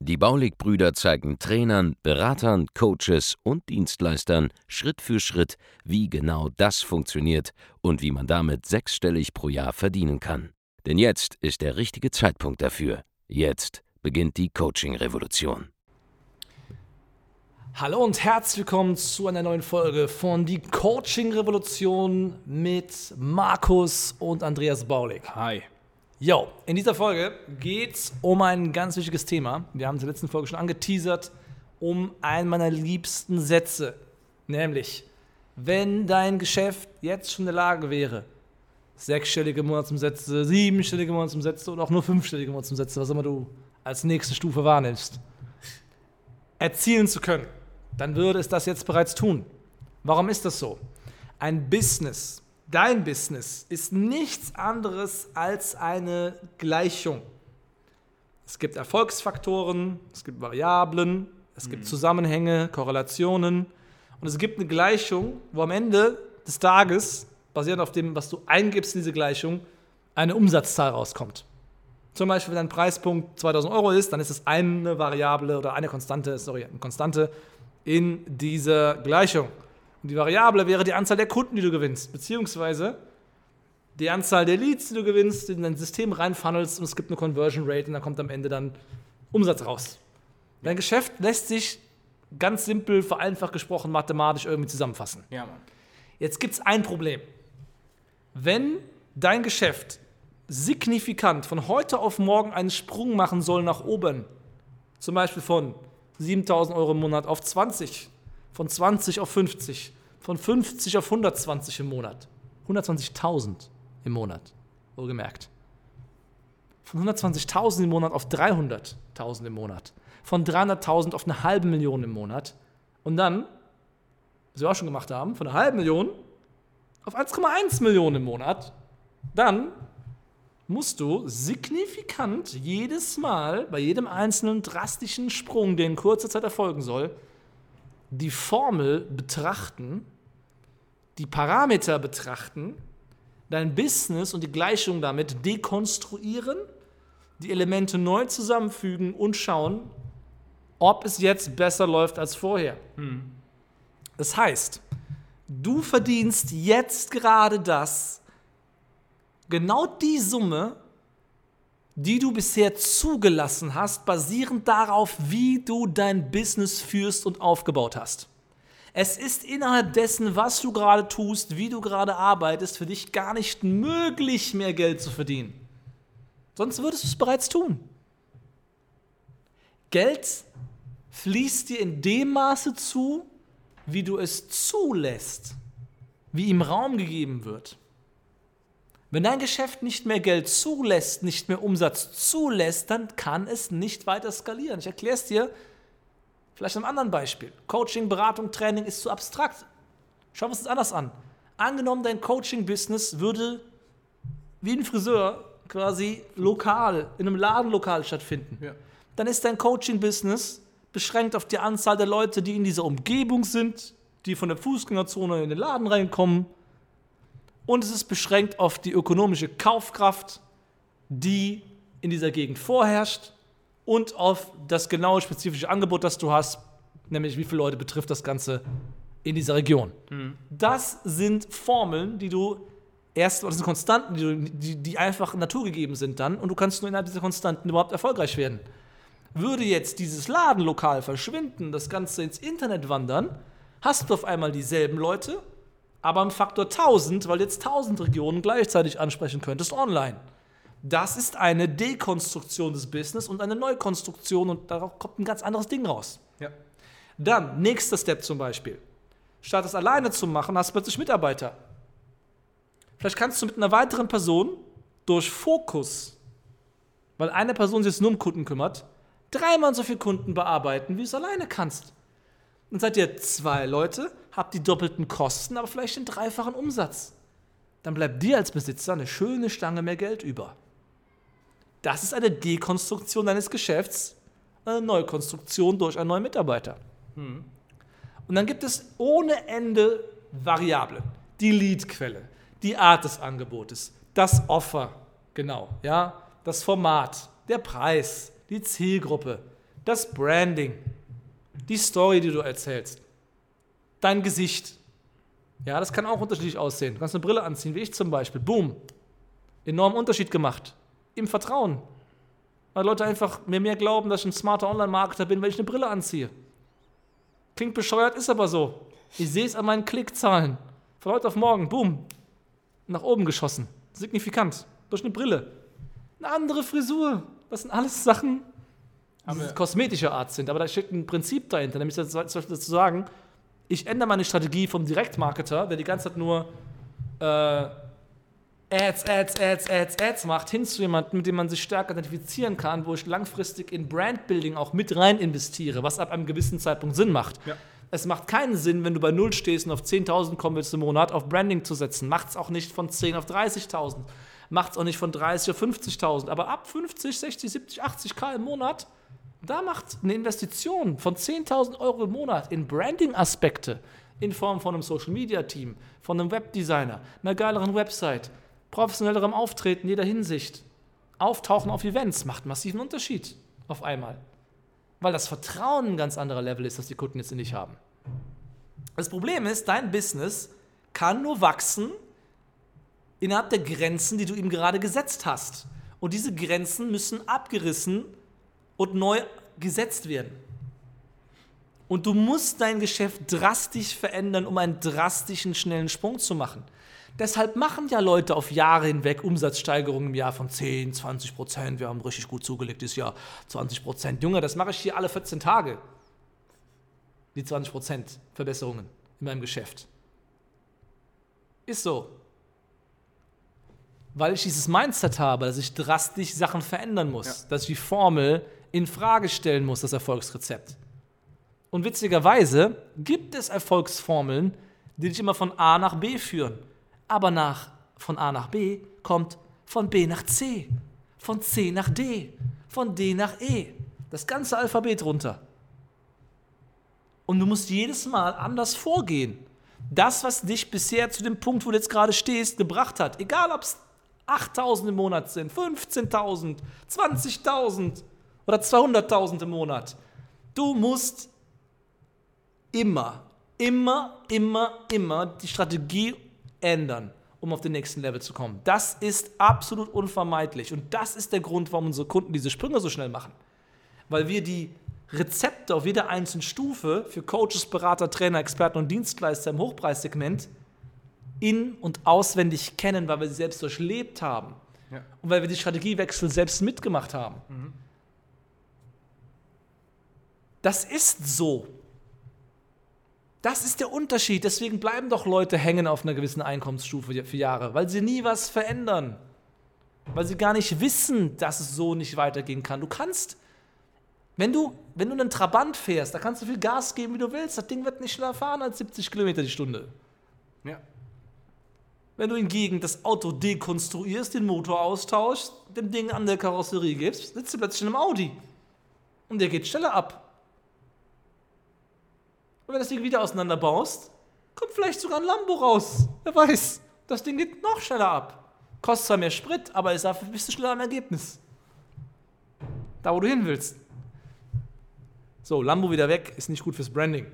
Die Baulig-Brüder zeigen Trainern, Beratern, Coaches und Dienstleistern Schritt für Schritt, wie genau das funktioniert und wie man damit sechsstellig pro Jahr verdienen kann. Denn jetzt ist der richtige Zeitpunkt dafür. Jetzt beginnt die Coaching-Revolution. Hallo und herzlich willkommen zu einer neuen Folge von Die Coaching Revolution mit Markus und Andreas Baulig. Hi. Jo, in dieser Folge geht es um ein ganz wichtiges Thema. Wir haben es in der letzten Folge schon angeteasert, um einen meiner liebsten Sätze. Nämlich, wenn dein Geschäft jetzt schon in der Lage wäre, sechsstellige Monatsumsätze, siebenstellige Monatsumsätze oder auch nur fünfstellige Monatsumsätze, was immer du als nächste Stufe wahrnimmst, erzielen zu können, dann würde es das jetzt bereits tun. Warum ist das so? Ein Business, dein Business, ist nichts anderes als eine Gleichung. Es gibt Erfolgsfaktoren, es gibt Variablen, es gibt Zusammenhänge, Korrelationen und es gibt eine Gleichung, wo am Ende des Tages, basierend auf dem, was du eingibst in diese Gleichung, eine Umsatzzahl rauskommt. Zum Beispiel, wenn dein Preispunkt 2000 Euro ist, dann ist es eine Variable oder eine Konstante, sorry, eine Konstante in dieser Gleichung. Und die Variable wäre die Anzahl der Kunden, die du gewinnst, beziehungsweise die Anzahl der Leads, die du gewinnst, die in dein System reinfunnelst und es gibt eine Conversion Rate und dann kommt am Ende dann Umsatz raus. Dein Geschäft lässt sich ganz simpel, vereinfacht gesprochen, mathematisch irgendwie zusammenfassen. Ja, Mann. Jetzt gibt es ein Problem. Wenn dein Geschäft signifikant von heute auf morgen einen Sprung machen soll nach oben, zum Beispiel von 7000 Euro im Monat auf 20, von 20 auf 50, von 50 auf 120 im Monat, 120.000 im Monat, wohlgemerkt. Von 120.000 im Monat auf 300.000 im Monat, von 300.000 auf eine halbe Million im Monat. Und dann, was wir auch schon gemacht haben, von einer halben Million auf 1,1 Millionen im Monat, dann musst du signifikant jedes Mal bei jedem einzelnen drastischen Sprung, der in kurzer Zeit erfolgen soll, die Formel betrachten, die Parameter betrachten, dein Business und die Gleichung damit dekonstruieren, die Elemente neu zusammenfügen und schauen, ob es jetzt besser läuft als vorher. Das heißt, du verdienst jetzt gerade das, genau die Summe, die du bisher zugelassen hast, basierend darauf, wie du dein Business führst und aufgebaut hast. Es ist innerhalb dessen, was du gerade tust, wie du gerade arbeitest, für dich gar nicht möglich, mehr Geld zu verdienen. Sonst würdest du es bereits tun. Geld fließt dir in dem Maße zu, wie du es zulässt, wie ihm Raum gegeben wird. Wenn dein Geschäft nicht mehr Geld zulässt, nicht mehr Umsatz zulässt, dann kann es nicht weiter skalieren. Ich erkläre es dir vielleicht an einem anderen Beispiel. Coaching, Beratung, Training ist zu abstrakt. Schauen wir uns das anders an. Angenommen, dein Coaching-Business würde wie ein Friseur quasi lokal, in einem Ladenlokal stattfinden. Ja. Dann ist dein Coaching-Business beschränkt auf die Anzahl der Leute, die in dieser Umgebung sind, die von der Fußgängerzone in den Laden reinkommen und es ist beschränkt auf die ökonomische Kaufkraft, die in dieser Gegend vorherrscht und auf das genaue spezifische Angebot, das du hast, nämlich wie viele Leute betrifft das Ganze in dieser Region. Das sind Formeln, die du erst, das sind Konstanten, die, die, die einfach naturgegeben sind dann und du kannst nur innerhalb dieser Konstanten überhaupt erfolgreich werden. Würde jetzt dieses Ladenlokal verschwinden, das Ganze ins Internet wandern, hast du auf einmal dieselben Leute, aber im Faktor 1000, weil du jetzt 1000 Regionen gleichzeitig ansprechen könntest online. Das ist eine Dekonstruktion des Business und eine Neukonstruktion und darauf kommt ein ganz anderes Ding raus. Ja. Dann, nächster Step zum Beispiel. Statt es alleine zu machen, hast du plötzlich Mitarbeiter. Vielleicht kannst du mit einer weiteren Person durch Fokus, weil eine Person sich jetzt nur um Kunden kümmert, dreimal so viele Kunden bearbeiten, wie du es alleine kannst. Dann seid ihr zwei Leute, habt die doppelten Kosten, aber vielleicht den dreifachen Umsatz. dann bleibt dir als Besitzer eine schöne Stange mehr Geld über. Das ist eine Dekonstruktion deines Geschäfts, eine Neukonstruktion durch einen neuen Mitarbeiter. Und dann gibt es ohne Ende Variablen. Die Leadquelle, die Art des Angebotes, das Offer, genau, ja, das Format, der Preis, die Zielgruppe, das Branding, die Story, die du erzählst, dein Gesicht. Ja, das kann auch unterschiedlich aussehen. Du kannst eine Brille anziehen, wie ich zum Beispiel. Boom. Enormen Unterschied gemacht. Im Vertrauen. Weil Leute einfach mir mehr glauben, dass ich ein smarter Online-Marketer bin, wenn ich eine Brille anziehe. Klingt bescheuert, ist aber so. Ich sehe es an meinen Klickzahlen. Von heute auf morgen, boom, nach oben geschossen. Signifikant. Durch eine Brille. Eine andere Frisur. Das sind alles Sachen, die kosmetischer Art sind. Aber da steht ein Prinzip dahinter, nämlich das, zum Beispiel zu sagen, ich ändere meine Strategie vom Direktmarketer, der die ganze Zeit nur äh, Ads, Ads, Ads, Ads, Ads macht, hin zu jemandem, mit dem man sich stärker identifizieren kann, wo ich langfristig in Brandbuilding auch mit rein investiere, was ab einem gewissen Zeitpunkt Sinn macht. Ja. Es macht keinen Sinn, wenn du bei Null stehst und auf 10.000 kommen willst im Monat, auf Branding zu setzen. Macht es auch nicht von 10 auf 30.000. Macht es auch nicht von 30 auf 50.000. Aber ab 50, 60, 70, 80 K im Monat, da macht eine Investition von 10.000 Euro im Monat in Branding-Aspekte in Form von einem Social-Media-Team, von einem Webdesigner, einer geileren Website, professionellerem Auftreten in jeder Hinsicht, Auftauchen auf Events, macht massiven Unterschied auf einmal. Weil das Vertrauen ein ganz anderer Level ist, das die Kunden jetzt in dich haben. Das Problem ist, dein Business kann nur wachsen innerhalb der Grenzen, die du ihm gerade gesetzt hast. Und diese Grenzen müssen abgerissen und neu gesetzt werden. Und du musst dein Geschäft drastisch verändern, um einen drastischen, schnellen Sprung zu machen. Deshalb machen ja Leute auf Jahre hinweg Umsatzsteigerungen im Jahr von 10, 20 Prozent. Wir haben richtig gut zugelegt dieses Jahr 20 Prozent. Junge, das mache ich hier alle 14 Tage. Die 20 Prozent Verbesserungen in meinem Geschäft. Ist so. Weil ich dieses Mindset habe, dass ich drastisch Sachen verändern muss, Ja. dass ich die Formel in Frage stellen muss, das Erfolgsrezept. Und witzigerweise gibt es Erfolgsformeln, die dich immer von A nach B führen. Aber nach, von A nach B kommt von B nach C, von C nach D, von D nach E. Das ganze Alphabet runter. Und du musst jedes Mal anders vorgehen. Das, was dich bisher zu dem Punkt, wo du jetzt gerade stehst, gebracht hat, egal ob es 8000 im Monat sind, 15.000, 20.000 oder 200.000 im Monat, du musst immer, immer, immer, immer die Strategie ändern, um auf den nächsten Level zu kommen. Das ist absolut unvermeidlich. Und das ist der Grund, warum unsere Kunden diese Sprünge so schnell machen. Weil wir die Rezepte auf jeder einzelnen Stufe für Coaches, Berater, Trainer, Experten und Dienstleister im Hochpreissegment in- und auswendig kennen, weil wir sie selbst durchlebt haben. Ja. Und weil wir die Strategiewechsel selbst mitgemacht haben. Das ist so. Das ist der Unterschied. Deswegen bleiben doch Leute hängen auf einer gewissen Einkommensstufe für Jahre, weil sie nie was verändern. Weil sie gar nicht wissen, dass es so nicht weitergehen kann. Du kannst, wenn du, wenn du einen Trabant fährst, da kannst du viel Gas geben, wie du willst. Das Ding wird nicht schneller fahren als 70 Kilometer die Stunde. Ja. Wenn du hingegen das Auto dekonstruierst, den Motor austauschst, dem Ding an der Karosserie gibst, sitzt du plötzlich in einem Audi. Und der geht schneller ab. Und wenn das Ding wieder auseinanderbaust, kommt vielleicht sogar ein Lambo raus. Wer weiß. Das Ding geht noch schneller ab. Kostet zwar mehr Sprit, aber ist dafür bist du schneller am Ergebnis. Da, wo du hin willst. So, Lambo wieder weg, ist nicht gut fürs Branding.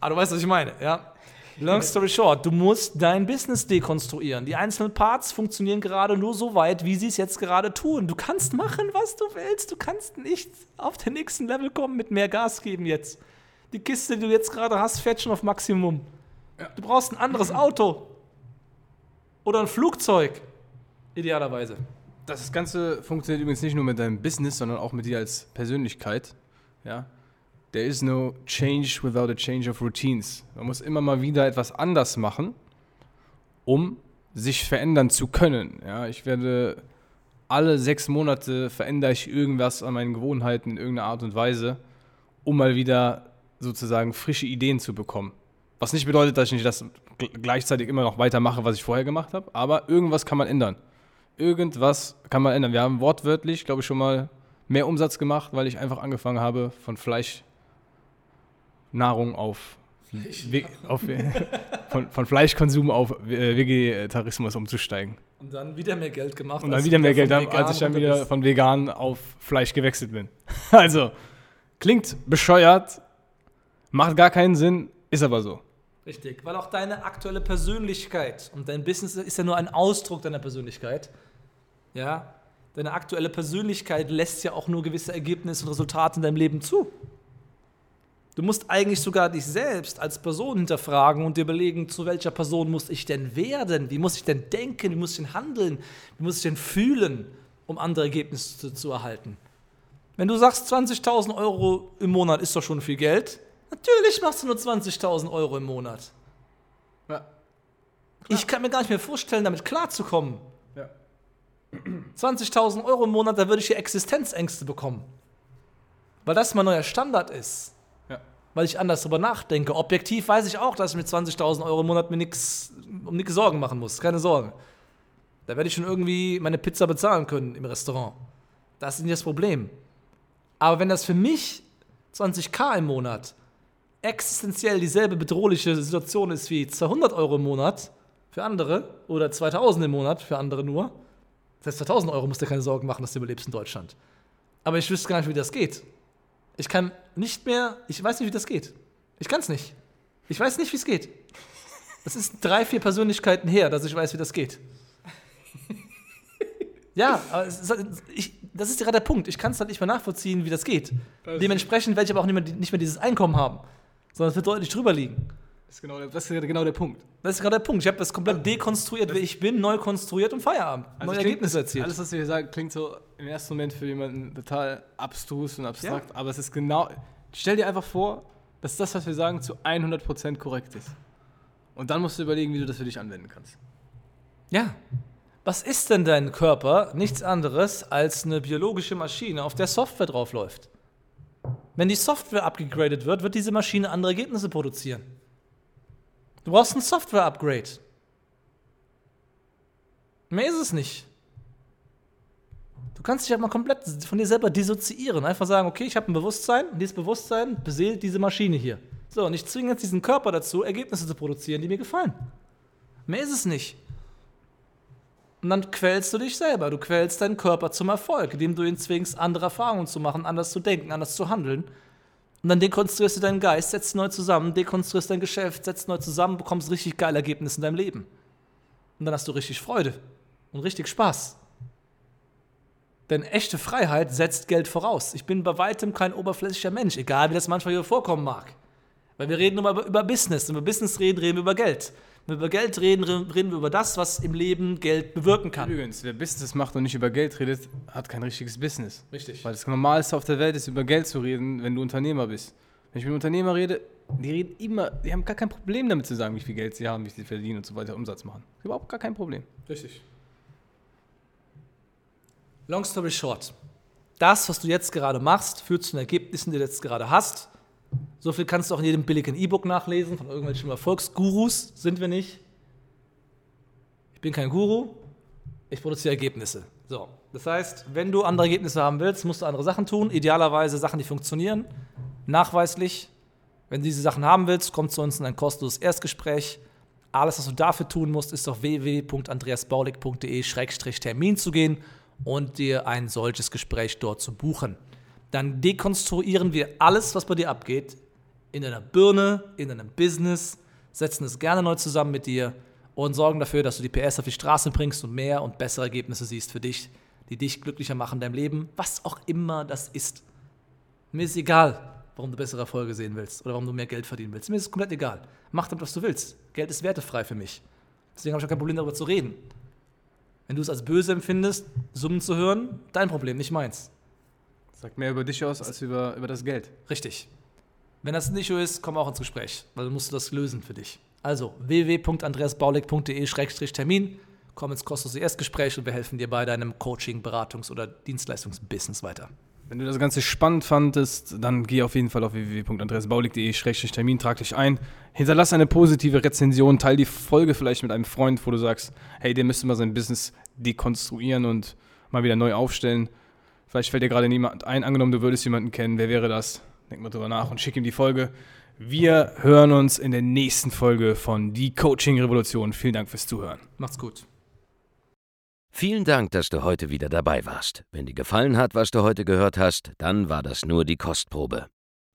Aber du weißt, was ich meine, ja? Long story short, du musst dein Business dekonstruieren. Die einzelnen Parts funktionieren gerade nur so weit, wie sie es jetzt gerade tun. Du kannst machen, was du willst. Du kannst nicht auf den nächsten Level kommen mit mehr Gas geben jetzt. Die Kiste, die du jetzt gerade hast, fährt schon auf Maximum. Ja. Du brauchst ein anderes Auto. Oder ein Flugzeug. Idealerweise. Das Ganze funktioniert übrigens nicht nur mit deinem Business, sondern auch mit dir als Persönlichkeit. Ja? There is no change without a change of routines. Man muss immer mal wieder etwas anders machen, um sich verändern zu können. Ja? Ich werde alle sechs Monate verändere ich irgendwas an meinen Gewohnheiten in irgendeiner Art und Weise, um mal wieder sozusagen frische Ideen zu bekommen. Was nicht bedeutet, dass ich nicht das gl- gleichzeitig immer noch weitermache, was ich vorher gemacht habe. Aber irgendwas kann man ändern. Irgendwas kann man ändern. Wir haben wortwörtlich, glaube ich, schon mal mehr Umsatz gemacht, weil ich einfach angefangen habe, von Fleischnahrung auf, Ve- auf von, von Fleischkonsum auf äh, Vegetarismus umzusteigen. Und dann wieder mehr Geld gemacht. Und dann wieder mehr Geld als ich dann wieder von vegan auf Fleisch gewechselt bin. Also, klingt bescheuert, macht gar keinen Sinn, ist aber so. Richtig, weil auch deine aktuelle Persönlichkeit und dein Business ist ja nur ein Ausdruck deiner Persönlichkeit. Ja, deine aktuelle Persönlichkeit lässt ja auch nur gewisse Ergebnisse und Resultate in deinem Leben zu. Du musst eigentlich sogar dich selbst als Person hinterfragen und dir überlegen, zu welcher Person muss ich denn werden? Wie muss ich denn denken? Wie muss ich denn handeln? Wie muss ich denn fühlen, um andere Ergebnisse zu, zu erhalten? Wenn du sagst, 20.000 Euro im Monat ist doch schon viel Geld, natürlich machst du nur 20.000 Euro im Monat. Ja. Ich kann mir gar nicht mehr vorstellen, damit klarzukommen. Ja. 20.000 Euro im Monat, da würde ich hier Existenzängste bekommen. Weil das mein neuer Standard ist. Ja. Weil ich anders darüber nachdenke. Objektiv weiß ich auch, dass ich mit 20.000 Euro im Monat mir nix, um nichts Sorgen machen muss. Keine Sorge. Da werde ich schon irgendwie meine Pizza bezahlen können im Restaurant. Das ist nicht das Problem. Aber wenn das für mich 20k im Monat existenziell dieselbe bedrohliche Situation ist wie 200 Euro im Monat für andere oder 2000 im Monat für andere nur, das heißt 2000 Euro musst du dir keine Sorgen machen, dass du überlebst in Deutschland. Aber ich wüsste gar nicht, wie das geht. Ich kann nicht mehr, ich weiß nicht, wie das geht. Ich kann es nicht. Ich weiß nicht, wie es geht. Das ist drei, vier Persönlichkeiten her, dass ich weiß, wie das geht. Ja, aber ist, ich, das ist gerade der Punkt. Ich kann es halt nicht mehr nachvollziehen, wie das geht. Dementsprechend werde ich aber auch nicht mehr, nicht mehr dieses Einkommen haben, sondern es wird deutlich drüber liegen. Das ist genau der, das ist genau der Punkt. Das ist gerade der Punkt. Ich habe das komplett dekonstruiert, ich bin, neu konstruiert und Feierabend. Also Neue Ergebnisse erzielt. Alles, was wir hier sagen, klingt so im ersten Moment für jemanden total abstrus und abstrakt, aber es ist genau. Stell dir einfach vor, dass das, was wir sagen, zu 100% korrekt ist. Und dann musst du überlegen, wie du das für dich anwenden kannst. Ja. Was ist denn dein Körper? Nichts anderes als eine biologische Maschine, auf der Software draufläuft. Wenn die Software abgegradet wird, wird diese Maschine andere Ergebnisse produzieren. Du brauchst ein Software-Upgrade. Mehr ist es nicht. Du kannst dich ja mal komplett von dir selber dissoziieren. Einfach sagen, okay, ich habe ein Bewusstsein und dieses Bewusstsein beseelt diese Maschine hier. So, und ich zwinge jetzt diesen Körper dazu, Ergebnisse zu produzieren, die mir gefallen. Mehr ist es nicht. Und dann quälst du dich selber. Du quälst deinen Körper zum Erfolg, indem du ihn zwingst, andere Erfahrungen zu machen, anders zu denken, anders zu handeln. Und dann dekonstruierst du deinen Geist, setzt neu zusammen, dekonstruierst dein Geschäft, setzt neu zusammen, bekommst richtig geile Ergebnisse in deinem Leben. Und dann hast du richtig Freude und richtig Spaß. Denn echte Freiheit setzt Geld voraus. Ich bin bei weitem kein oberflächlicher Mensch, egal wie das manchmal hier vorkommen mag. Weil wir reden immer über, über Business. Wenn wir Business reden, reden wir über Geld. Wenn wir über Geld reden, reden wir über das, was im Leben Geld bewirken kann. Übrigens, wer Business macht und nicht über Geld redet, hat kein richtiges Business. Richtig. Weil das Normalste auf der Welt ist, über Geld zu reden, wenn du Unternehmer bist. Wenn ich mit Unternehmer rede, die reden immer, die haben gar kein Problem damit zu sagen, wie viel Geld sie haben, wie viel sie verdienen und so weiter, Umsatz machen. Überhaupt gar kein Problem. Richtig. Long story short. Das, was du jetzt gerade machst, führt zu den Ergebnissen, die du jetzt gerade hast. So viel kannst du auch in jedem billigen E-Book nachlesen von irgendwelchen Erfolgsgurus. Sind wir nicht. Ich bin kein Guru. Ich produziere Ergebnisse. So. Das heißt, wenn du andere Ergebnisse haben willst, musst du andere Sachen tun. Idealerweise Sachen, die funktionieren. Nachweislich. Wenn du diese Sachen haben willst, komm zu uns in ein kostenloses Erstgespräch. Alles, was du dafür tun musst, ist auf www.andreasbaulig.de-termin zu gehen und dir ein solches Gespräch dort zu buchen. Dann dekonstruieren wir alles, was bei dir abgeht, in deiner Birne, in deinem Business, setzen es gerne neu zusammen mit dir und sorgen dafür, dass du die PS auf die Straße bringst und mehr und bessere Ergebnisse siehst für dich, die dich glücklicher machen in deinem Leben, was auch immer das ist. Mir ist egal, warum du bessere Erfolge sehen willst oder warum du mehr Geld verdienen willst. Mir ist es komplett egal. Mach damit, was du willst. Geld ist wertefrei für mich. Deswegen habe ich auch kein Problem, darüber zu reden. Wenn du es als böse empfindest, Summen zu hören, dein Problem, nicht meins. Sagt mehr über dich aus als über, über das Geld. Richtig. Wenn das nicht so ist, komm auch ins Gespräch, weil dann musst du das lösen für dich. Also www.andreasbaulig.de-termin, komm ins kostenlose Erstgespräch und wir helfen dir bei deinem Coaching, Beratungs- oder Dienstleistungsbusiness weiter. Wenn du das Ganze spannend fandest, dann geh auf jeden Fall auf www.andreasbaulig.de-termin, trag dich ein, hinterlass eine positive Rezension, teil die Folge vielleicht mit einem Freund, wo du sagst, hey, der müsste mal sein Business dekonstruieren und mal wieder neu aufstellen. Vielleicht fällt dir gerade niemand ein, angenommen, du würdest jemanden kennen, wer wäre das? Denk mal drüber nach und schick ihm die Folge. Wir hören uns in der nächsten Folge von Die Coaching Revolution. Vielen Dank fürs Zuhören. Macht's gut. Vielen Dank, dass du heute wieder dabei warst. Wenn dir gefallen hat, was du heute gehört hast, dann war das nur die Kostprobe.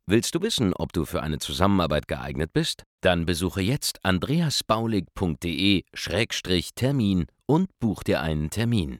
Willst du wissen, ob du für eine Zusammenarbeit geeignet bist? Dann besuche jetzt andreasbaulig.de-termin und buch dir einen Termin.